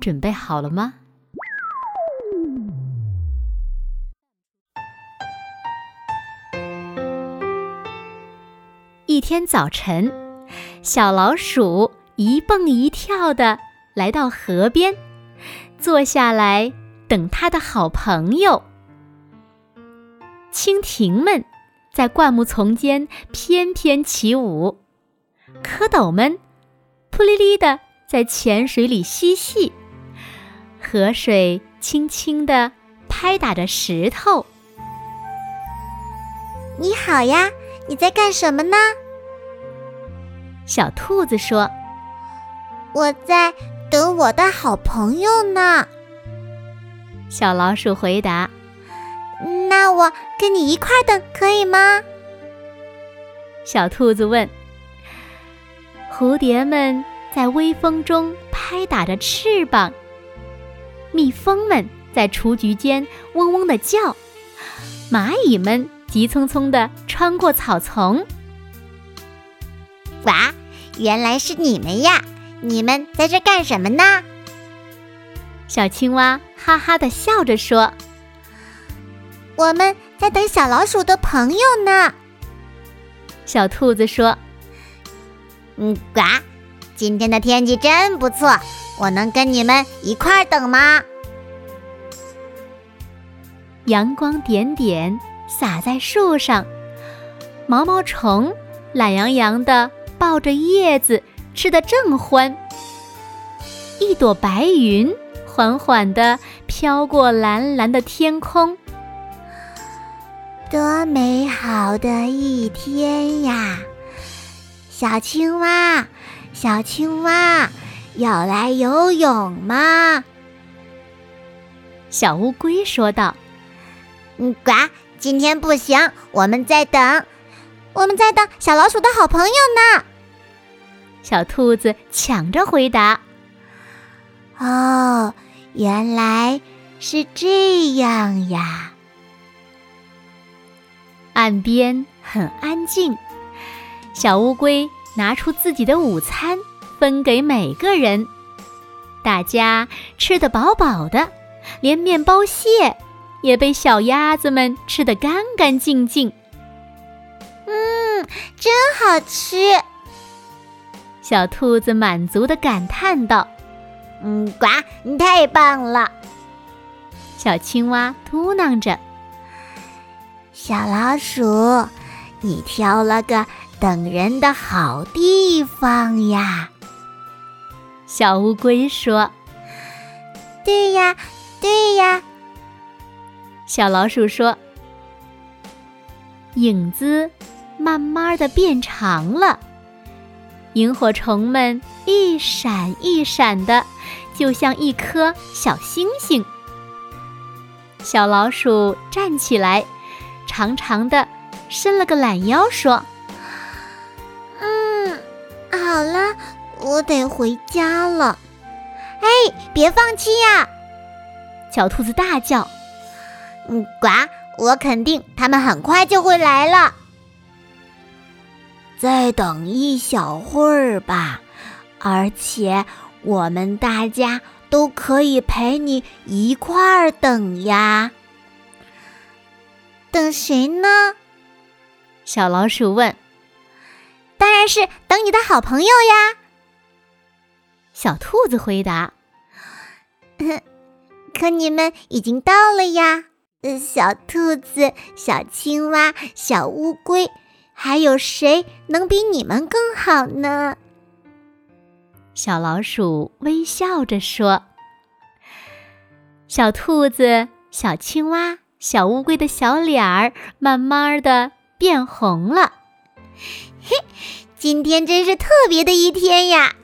准备好了吗？一天早晨，小老鼠一蹦一跳的来到河边，坐下来等它的好朋友。蜻蜓们在灌木丛间翩翩起舞，蝌蚪们扑哩哩的在浅水里嬉戏。河水轻轻地拍打着石头。你好呀，你在干什么呢？小兔子说：“我在等我的好朋友呢。”小老鼠回答：“那我跟你一块等可以吗？”小兔子问。蝴蝶们在微风中拍打着翅膀。蜜蜂们在雏菊间嗡嗡地叫，蚂蚁们急匆匆地穿过草丛。哇，原来是你们呀！你们在这干什么呢？小青蛙哈哈地笑着说：“我们在等小老鼠的朋友呢。”小兔子说：“嗯，呱，今天的天气真不错。”我能跟你们一块儿等吗？阳光点点洒在树上，毛毛虫懒洋洋的抱着叶子，吃得正欢。一朵白云缓缓的飘过蓝蓝的天空，多美好的一天呀！小青蛙，小青蛙。要来游泳吗？小乌龟说道。“嗯，呱，今天不行，我们在等，我们在等小老鼠的好朋友呢。”小兔子抢着回答。“哦，原来是这样呀。”岸边很安静，小乌龟拿出自己的午餐。分给每个人，大家吃得饱饱的，连面包屑也被小鸭子们吃得干干净净。嗯，真好吃！小兔子满足地感叹道：“嗯，呱，你太棒了！”小青蛙嘟囔着：“小老鼠，你挑了个等人的好地方呀！”小乌龟说：“对呀，对呀。”小老鼠说：“影子慢慢的变长了，萤火虫们一闪一闪的，就像一颗小星星。”小老鼠站起来，长长的伸了个懒腰，说：“我得回家了，哎，别放弃呀！小兔子大叫：“嗯，呱，我肯定他们很快就会来了。再等一小会儿吧，而且我们大家都可以陪你一块儿等呀。等谁呢？”小老鼠问。“当然是等你的好朋友呀。”小兔子回答：“可你们已经到了呀！小兔子、小青蛙、小乌龟，还有谁能比你们更好呢？”小老鼠微笑着说：“小兔子、小青蛙、小乌龟的小脸儿慢慢的变红了。嘿，今天真是特别的一天呀！”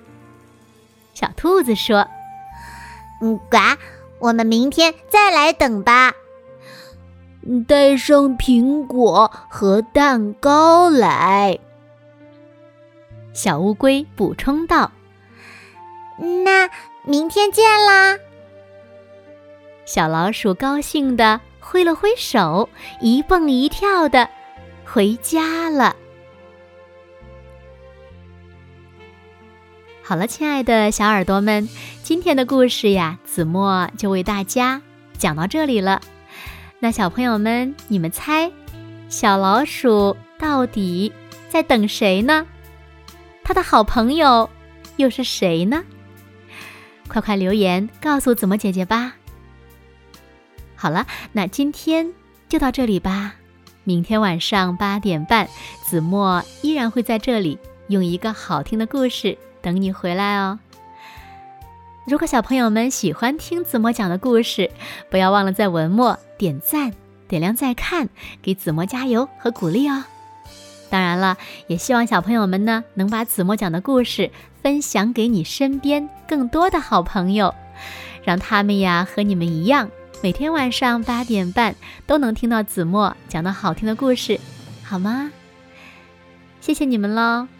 小兔子说：“嗯，呱，我们明天再来等吧。带上苹果和蛋糕来。小乌龟补充道：“那明天见啦！”小老鼠高兴的挥了挥手，一蹦一跳的回家了。好了，亲爱的小耳朵们，今天的故事呀，子墨就为大家讲到这里了。那小朋友们，你们猜，小老鼠到底在等谁呢？他的好朋友又是谁呢？快快留言告诉子墨姐姐吧。好了，那今天就到这里吧。明天晚上八点半，子墨依然会在这里用一个好听的故事等你回来哦。如果小朋友们喜欢听子墨讲的故事，不要忘了在文末点赞、点亮再看，给子墨加油和鼓励哦。当然了，也希望小朋友们呢能把子墨讲的故事分享给你身边更多的好朋友，让他们呀和你们一样，每天晚上八点半都能听到子墨讲的好听的故事，好吗？谢谢你们喽。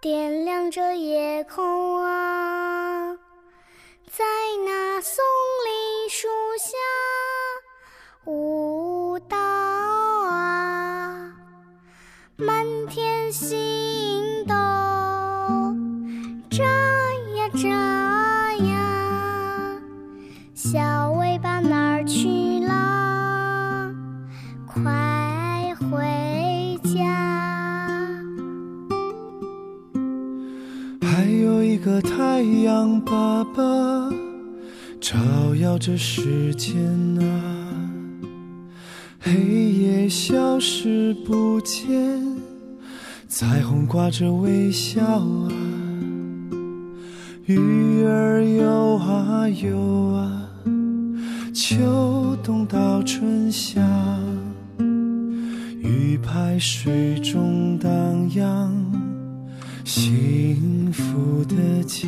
点亮着夜空啊，爸爸，照耀着世间啊。黑夜消失不见，彩虹挂着微笑啊。鱼儿游啊游啊，秋冬到春夏。鱼排水中荡漾，幸福的家。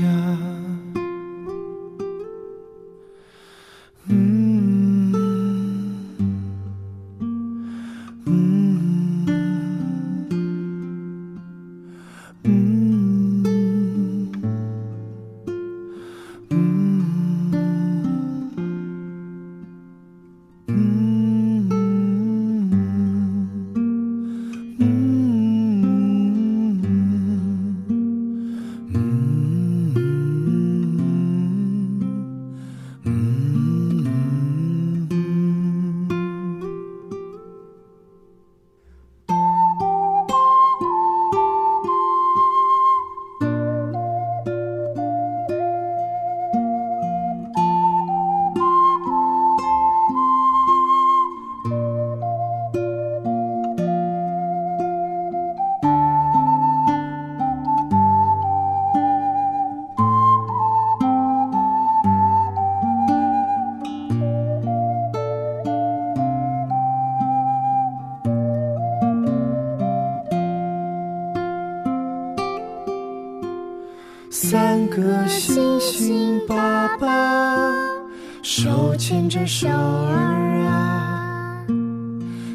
三个星星爸爸手牵着手儿啊，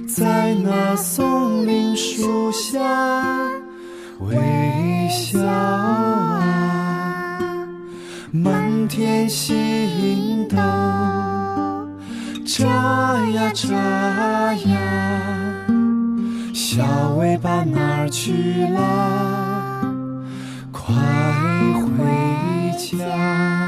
在那松林树下微笑啊，满天星斗眨呀眨呀，小尾巴哪儿去了？快回！家，